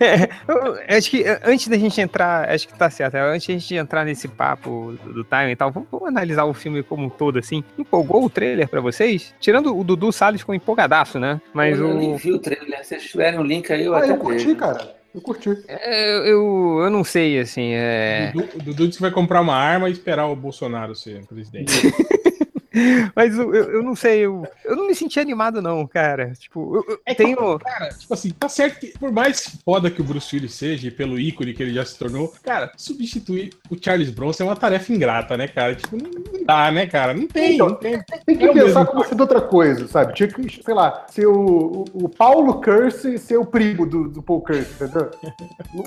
[LAUGHS] é, acho que antes da gente entrar, acho que tá certo, antes da gente entrar nesse papo do, time e tal, vamos, vamos, analisar o filme como um todo, assim. Empolgou o trailer pra vocês? Tirando o Dudu Salles com empolgadaço, né? Mas eu o... nem vi o trailer, se vocês tiverem o um link aí, eu ah, até eu curti, cara. Eu curti. É, eu, eu não sei, assim. É... O Dudu, Dudu disse que vai comprar uma arma e esperar o Bolsonaro ser presidente. [LAUGHS] [LAUGHS] Mas eu, eu não sei, eu, eu não me senti animado, não, cara. Tipo, eu, eu é, tenho. Cara, tipo assim, tá certo que, por mais foda que o Bruce Willis seja, e pelo ícone que ele já se tornou, cara, substituir o Charles Bronson é uma tarefa ingrata, né, cara? Tipo, não, dá, né, cara? Não tem, então, não tem. Tem que é pensar como ser outra coisa, sabe? Tinha que, sei lá, ser o, o, o Paulo Curse ser o primo do, do Paul Curse, entendeu?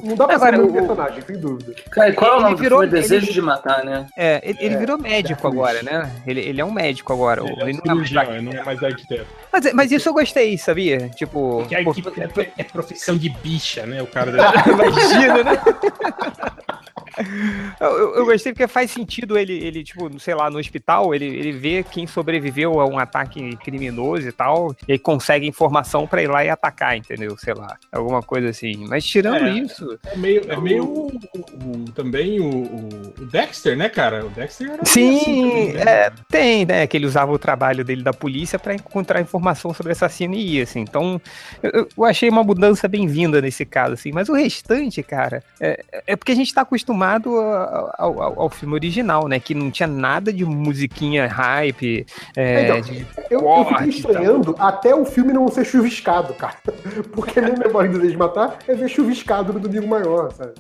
não, dá pra Agora, ser um personagem, sem dúvida. Cara, qual é o nome virou, Desejo ele, de Matar, né? É, ele, ele é, virou médico agora, né? Ele, ele é um médico agora. Ele, ele é um cirurgião, não é mais arquiteto. Mas, mas isso eu gostei, sabia? Tipo. Porque arquiteto é, é profissão de bicha, né? O cara. [LAUGHS] Imagina, né? [LAUGHS] Eu, eu, gostei porque faz sentido ele, ele, tipo, sei lá, no hospital, ele, ele vê quem sobreviveu a um ataque criminoso e tal, e consegue informação para ir lá e atacar, entendeu? Sei lá, alguma coisa assim. Mas tirando é, isso. É meio, é meio o, o, também o, o, Dexter, né, cara? O Dexter era Sim, assim né? é, tem, né? Que ele usava o trabalho dele da polícia para encontrar informação sobre assassino e ia, assim. Então, eu, eu achei uma mudança bem-vinda nesse caso, assim. Mas o restante, cara, é, é porque a gente tá acostumado acostumado ao, ao, ao filme original, né? Que não tinha nada de musiquinha hype. É, então, de eu, eu fiquei estranhando até o filme não ser chuviscado, cara. [LAUGHS] Porque nem Memória do Desejo de Matar é ver chuviscado no Domingo Maior, sabe?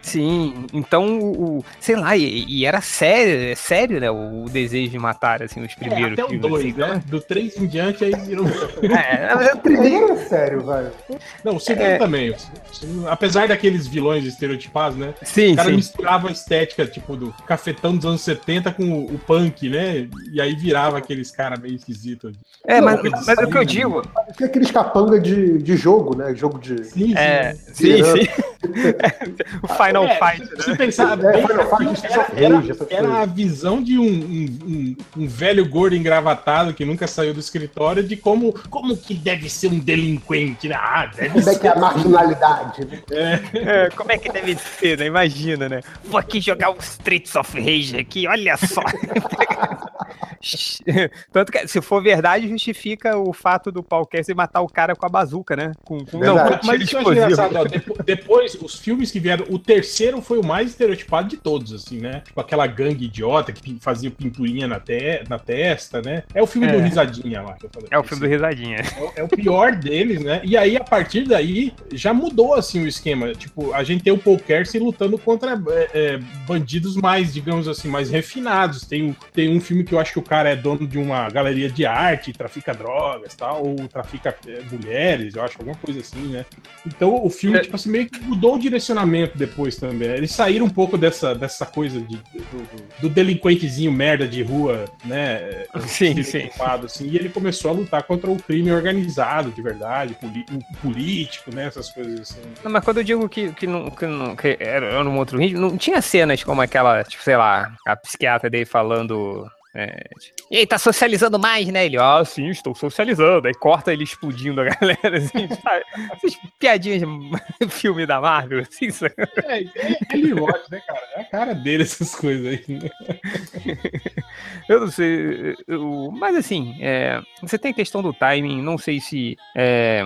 Sim, então, o, sei lá, e, e, era sério, sério, né? O, Desejo de Matar, assim, os primeiros é, até filmes. o 2, assim, né? Do 3 em diante, aí virou... [LAUGHS] é, mas o primeiro é sério, velho. Não, o segundo é... também. Apesar daqueles vilões estereotipados, né? Sim, o cara sim. Misturava a estética, tipo, do cafetão dos anos 70 com o, o punk, né? E aí virava aqueles caras meio esquisitos. É, mas, mas, mas o que eu digo... Tem aqueles capanga de, de jogo, né? Jogo de... Sim, sim. É, sim, sim. [LAUGHS] o Final é, Fight, né? Se pensar bem, era, era, era, a visão de um, um, um, um, velho gordo engravatado que nunca saiu do escritório de como, como que deve ser um delinquente. Né? Ah, deve como ser. é que é a marginalidade, né? É. É, como é que deve ser, né? Imagina, né? Vou aqui jogar um Streets of Rage aqui, olha só. [LAUGHS] [LAUGHS] Tanto que, se for verdade, justifica o fato do Paul Kessler matar o cara com a bazuca, né? Com, com não, mas isso é engraçado, ó, depois, os filmes que vieram, o terceiro foi o mais estereotipado de todos, assim, né? Tipo aquela gangue idiota que fazia pinturinha na, te na testa, né? É o filme é. do Risadinha lá. é o filme do Risadinha. É, é, o pior deles, né? E aí, a partir daí, já mudou, assim, o esquema. Tipo, a gente tem o Paul Kersey lutando contra é, é, bandidos mais, digamos assim, mais refinados. Tem, tem um filme que eu acho que o cara é dono de uma galeria de arte, trafica drogas, tal, ou trafica é, mulheres, eu acho, alguma coisa assim, né? Então, o filme, tipo assim, meio que mudou o direcionamento depois também. Eles saíram um pouco dessa, dessa coisa de, do, do delinquentezinho merda de rua, né? [LAUGHS] Sim, sim. Assim, e ele começou a lutar contra o crime organizado, de verdade, político, né? Essas coisas assim. Não, mas quando eu digo que, que, não, que, não, que era num outro ritmo, não tinha cenas como aquela, tipo, sei lá, a psiquiatra dele falando é, e aí, tá socializando mais, né? Ele, ah, sim, estou socializando. Aí corta ele explodindo a [LAUGHS] galera, assim, [LAUGHS] sabe? Essas piadinhas de [LAUGHS] filme da Marvel, assim, sabe? É, é ele né, cara? É a cara dele, essas coisas aí. Né? eu não sei, eu, mas assim, é, você tem a questão do timing, não sei se é,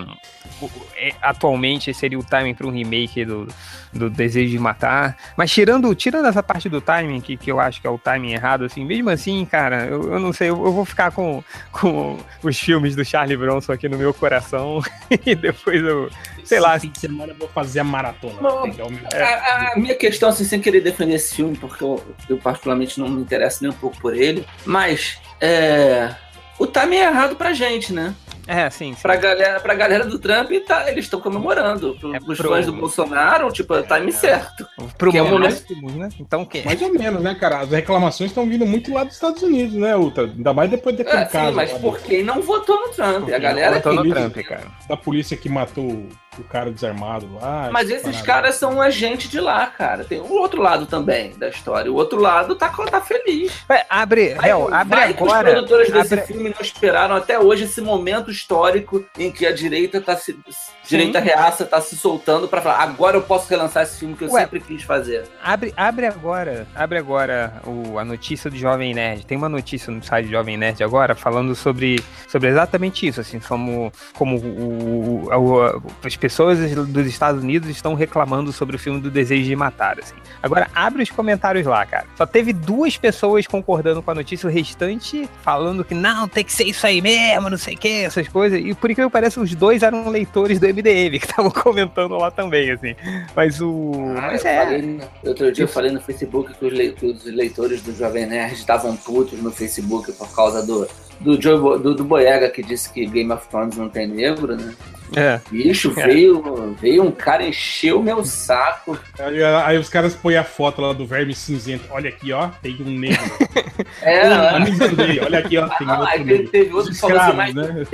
é atualmente seria o timing para um remake do, do Desejo de Matar, mas tirando, tirando essa parte do timing, que, que eu acho que é o timing errado, assim, mesmo assim, cara, eu, eu não sei, eu, eu, vou ficar com, com os filmes do Charlie Bronson aqui no meu coração [LAUGHS] e depois eu, sei lá. Fim de semana eu vou fazer a maratona. Não, a, a, minha questão, assim, sem querer defender esse filme, porque eu, eu particularmente não me interesso nem um pouco por ele, mas é, o timing é errado pra gente, né? É, sim. sim. Pra, galera, pra galera do Trump, tá, eles estão comemorando. Pro, é pros pro... fãs do Bolsonaro, tipo, é time é. certo. Pro que é momento, né? Então, que... Mais ou menos, né, cara? As reclamações estão vindo muito lá dos Estados Unidos, né, Ultra? Ainda mais depois daquele é, caso. Sim, mas por quem não votou no Trump? a galera votou no Trump, cara. Da polícia que matou o cara desarmado lá. Mas esses caras são um agente de lá, cara. Tem o outro lado também da história. O outro lado tá, tá feliz. Abre, vai, Hel, abre vai agora. os produtores desse abre... filme não esperaram até hoje esse momento histórico em que a direita tá se. Direita reaça tá se soltando para falar, agora eu posso relançar esse filme que eu Ué, sempre quis fazer. Abre, abre agora, abre agora o, a notícia do Jovem Nerd. Tem uma notícia no site do Jovem Nerd agora falando sobre, sobre exatamente isso, assim, como, como o, o, o pessoas dos Estados Unidos estão reclamando sobre o filme do Desejo de Matar, assim. Agora, abre os comentários lá, cara. Só teve duas pessoas concordando com a notícia, o restante falando que não, tem que ser isso aí mesmo, não sei o que, essas coisas. E por que parece os dois eram leitores do MDM, [LAUGHS] que estavam comentando lá também, assim. Mas o. Ah, Mas eu é. Falei, outro dia eu falei no Facebook que os leitores do Jovem Nerd estavam putos no Facebook por causa do, do, Joe, do, do Boyega que disse que Game of Thrones não tem negro, né? É. Bicho, é. veio, veio um cara encher o meu saco. Aí, aí, os caras põem a foto lá do verme cinzento. Olha aqui, ó, tem um negro. [LAUGHS] É, Pô, olha aqui, ó, tem ah, outro aí negro. Teve outro que falou assim, mas né?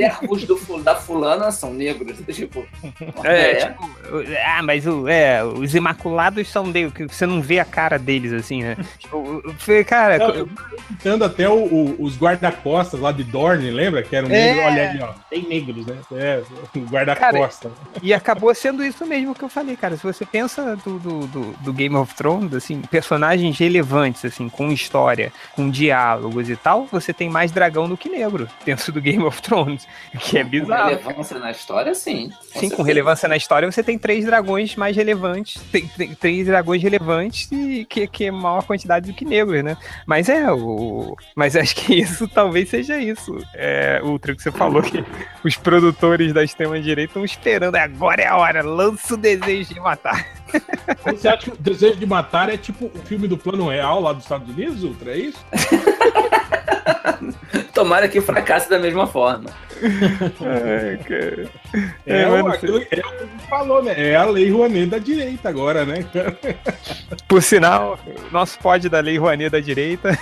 do, da fulana são negros. [LAUGHS] Tipo, é, é. Tipo, ah, mas o, é, os imaculados são negros, que você não vê a cara deles, assim, né? [LAUGHS] tipo, cara... Não, eu... até o, o, os guarda-costas lá de Dorne, lembra? Que era um é. negro. Olha ali, ó, tem negros, né? É, o guarda guarda-costa. E acabou sendo isso mesmo que eu falei, cara. Se você pensa do, do, do, do Game of Thrones, assim, personagens relevantes, assim, com história, com diálogos e tal, você tem mais dragão do que negro dentro do Game of Thrones, [LAUGHS] que é Com bizarro. relevância na história, sim. Sim, com relevância na história, você tem três dragões mais relevantes, tem, tem três dragões relevantes e que, que é maior quantidade do que negros, né? Mas é, o. Mas acho que isso talvez seja isso. É, Ultra, que você falou que os produtores da extrema-direita estão esperando. Agora é a hora, lança o desejo de matar. [LAUGHS] Você acha que o Desejo de Matar é tipo o filme do Plano Real lá dos Estados Unidos, Ultra? É isso? [LAUGHS] Tomara que fracasse da mesma forma. Cara. É, É, o, aquilo, é o que falou, né? É a Lei Rouanet da direita agora, né? Por sinal, nosso pod da Lei Rouanet da direita.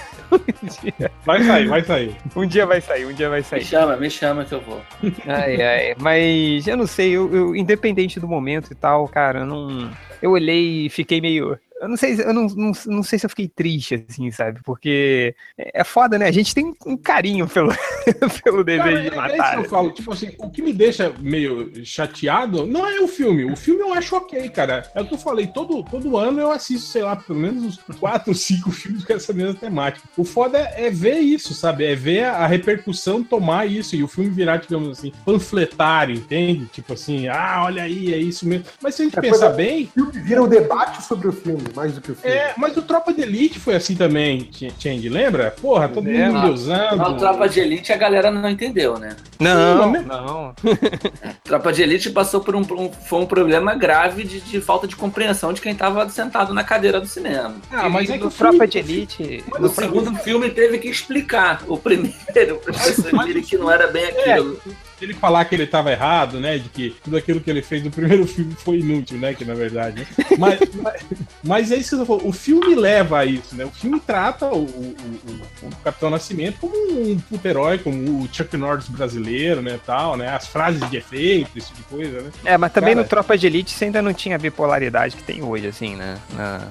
Vai sair, vai sair. um dia vai sair, um dia vai Me sair. chama, me chama que eu vou. Ai, ai, mas eu não sei, eu, eu- independente do momento e tal, cara, eu não. Eu olhei e fiquei meio. Eu não sei, eu não, não, não sei se eu fiquei triste, assim, sabe? Porque é é foda, né? A gente tem um carinho pelo, [LAUGHS] pelo desejo Cara, de é, é isso matar. que eu falo. Tipo assim, o que me deixa meio chateado não é o filme. O filme eu acho ok, cara. É o que eu falei. Todo, todo ano eu assisto, sei lá, pelo menos uns 4, 5 [LAUGHS] filmes com essa mesma temática. O foda é, é ver isso, sabe? É ver a repercussão tomar isso e o filme virar, digamos assim, panfletário, entende? Tipo assim, ah, olha aí, é isso mesmo. Mas se a gente É pensar bem, O filme vira um debate sobre o filme, mais do que o filme. é, mas o Tropa de Elite foi assim também, Change, lembra? Porra, todo É, mundo usando. Tropa de Elite a galera não entendeu, né? Não, Sim, não. [LAUGHS] Tropa de Elite passou por um, um- foi um problema grave de, de falta de compreensão de quem tava sentado na cadeira do cinema. Ah, mas E é que no o filme- Tropa de Elite. No No segundo filme teve que explicar o primeiro, pessoas verem que não era bem aquilo. Ele falar que ele tava errado, né? De que tudo aquilo que ele fez no primeiro [LAUGHS] filme foi inútil, né? Que na verdade. Né? Mas, [LAUGHS] mas, mas é isso que eu falando. O filme leva a isso, né? O filme trata o, o, o- o Capitão Nascimento como um puto herói, como o Chuck Norris brasileiro, né? Tal, né? As frases de efeito, esse tipo de coisa, né? É, mas também Cara. no Tropa de Elite você ainda não tinha a bipolaridade que tem hoje, assim, né? Na-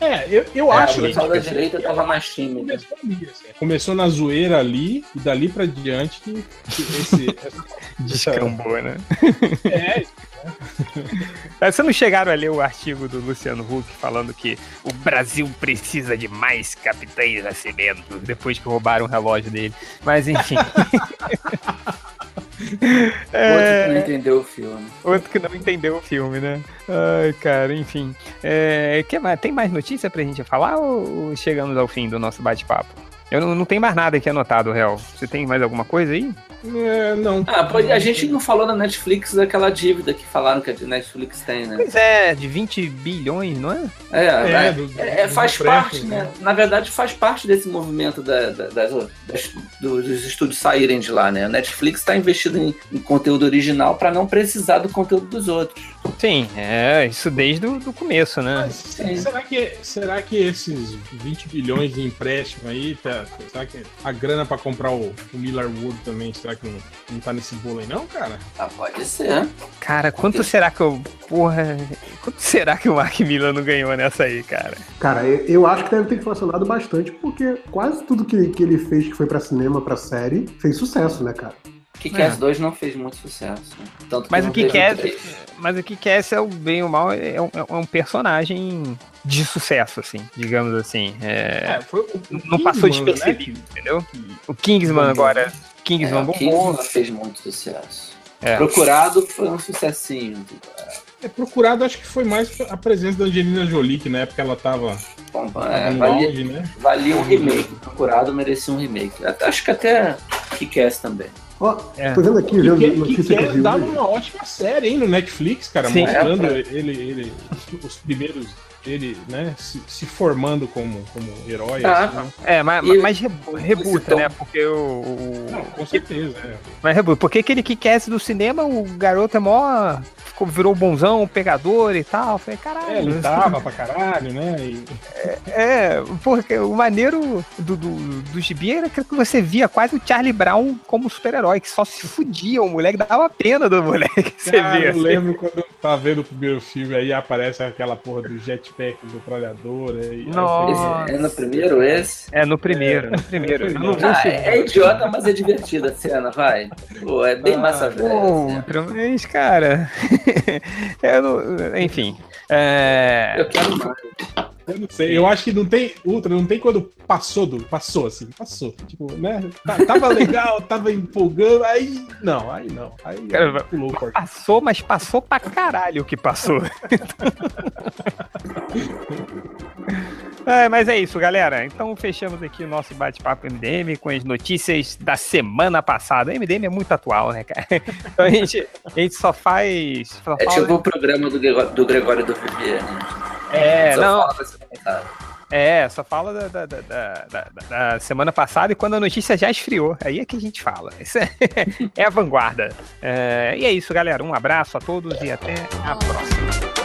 É, eu, eu É, acho o pessoal da que direita tava mais tímido. começou ali, assim. Começou na zoeira ali e dali pra diante que, [LAUGHS] que esse, essa, Descambou, né? é, É, Vocês não chegaram a ler o artigo do Luciano Huck falando que o Brasil precisa de mais capitães Nascimento depois que roubaram o relógio dele. Mas enfim. [LAUGHS] Outro que não entendeu o filme. Outro que não entendeu o filme, né? Ai, cara, enfim. É, tem mais notícia pra gente falar ou chegamos ao fim do nosso bate-papo? Eu não, não tenho mais nada aqui anotado, Real. Você tem mais alguma coisa aí? é, não. Ah, a gente não falou na Netflix daquela dívida que falaram que a Netflix tem, né? Pois é, de 20 bilhões, não é? É, é, do- é, do faz empréstimo, parte, né? Na verdade, faz parte desse movimento da- da- das- das- dos estúdios saírem de lá, né? A Netflix está investindo em, em conteúdo original para não precisar do conteúdo dos outros. Sim, é, isso desde o do começo, né? Mas será que, será que esses 20 bilhões de empréstimo aí, tá, será que a grana pra comprar o, o Miller Wood também, será que não, não tá nesse bolo aí não, cara? Ah, pode ser. Cara, quanto será que eu. Porra. Quanto será que o Mark Miller não ganhou nessa aí, cara? Cara, eu, eu acho que deve ter inflacionado bastante, porque quase tudo que, que ele fez que foi pra cinema, pra série, fez sucesso, né, cara? Kick-Ass É. 2 não fez muito sucesso. né? Tanto Mas não o quer. três. Mas o que quer é o bem ou o mal é um, é um personagem de sucesso, assim, digamos assim. É, foi o, não passou né, despercebido, entendeu? O Kingsman agora. É, Kingsman o bombou. Kingsman fez muito sucesso. É. Procurado foi um sucessinho. É procurado, acho que foi mais a presença da Angelina Jolie, que na época ela tava, Bom, é, valia, auge, né? valia um remake. Procurado merecia um remake. Até- Acho que até Kick-Ass também. Ó, É. tô vendo aqui, Que, vendo que, notícia que que dar hoje. uma ótima série, hein, no Netflix, cara, Sim. mostrando É, ele, ele, os primeiros, ele, né, se, se formando como, como herói. Ah, assim, né? É, mas, E- mas rebu- rebuta, então- né? Porque o. o- Não, com certeza, é. Mas rebuta. Porque aquele que quer do cinema, o garoto é mó. Ficou, virou bonzão, pegador e tal. Falei, caralho. É, lutava pra caralho, né? E, É, porque o maneiro do, do, do gibi era que você via quase o Charlie Brown como super-herói, que só se fudia, o moleque dava pena do moleque que [LAUGHS] você via. eu assim. lembro quando, tá vendo o primeiro filme aí aparece aquela porra do jetpack do metralhadora. aí- aí Nossa. Esse- é no primeiro esse? É no primeiro, no primeiro. Eu não vi o Ah, é, é idiota, mas é divertida a cena, vai. Pô, é bem Ah, massa velha. assim. Outro, mas, cara. [LAUGHS] eu não- enfim. É, Eu quero mais. Eu não sei, eu acho que não tem. Ultra, não tem quando passou do. Passou, assim, passou. Tipo, né? Tá- Tava legal, [LAUGHS] tava empolgando, aí. Não, aí não. Aí, Cara, aí pulou o corte. Passou, mas passou pra caralho o que passou. [LAUGHS] É, mas é isso, galera. Então fechamos aqui o nosso bate-papo MDM com as notícias da semana passada. MDM é muito atual, né, cara? [LAUGHS] Então a gente, a gente só faz. Só É tipo o programa do, do Gregório do Vivier, né? é, Só não, fala pra semana passada. é, só fala da, da, da- da- da- da semana passada e quando a notícia já esfriou. Aí é que a gente fala. Isso é, [LAUGHS] é a vanguarda. É, e é isso, galera. Um abraço a todos e até a próxima.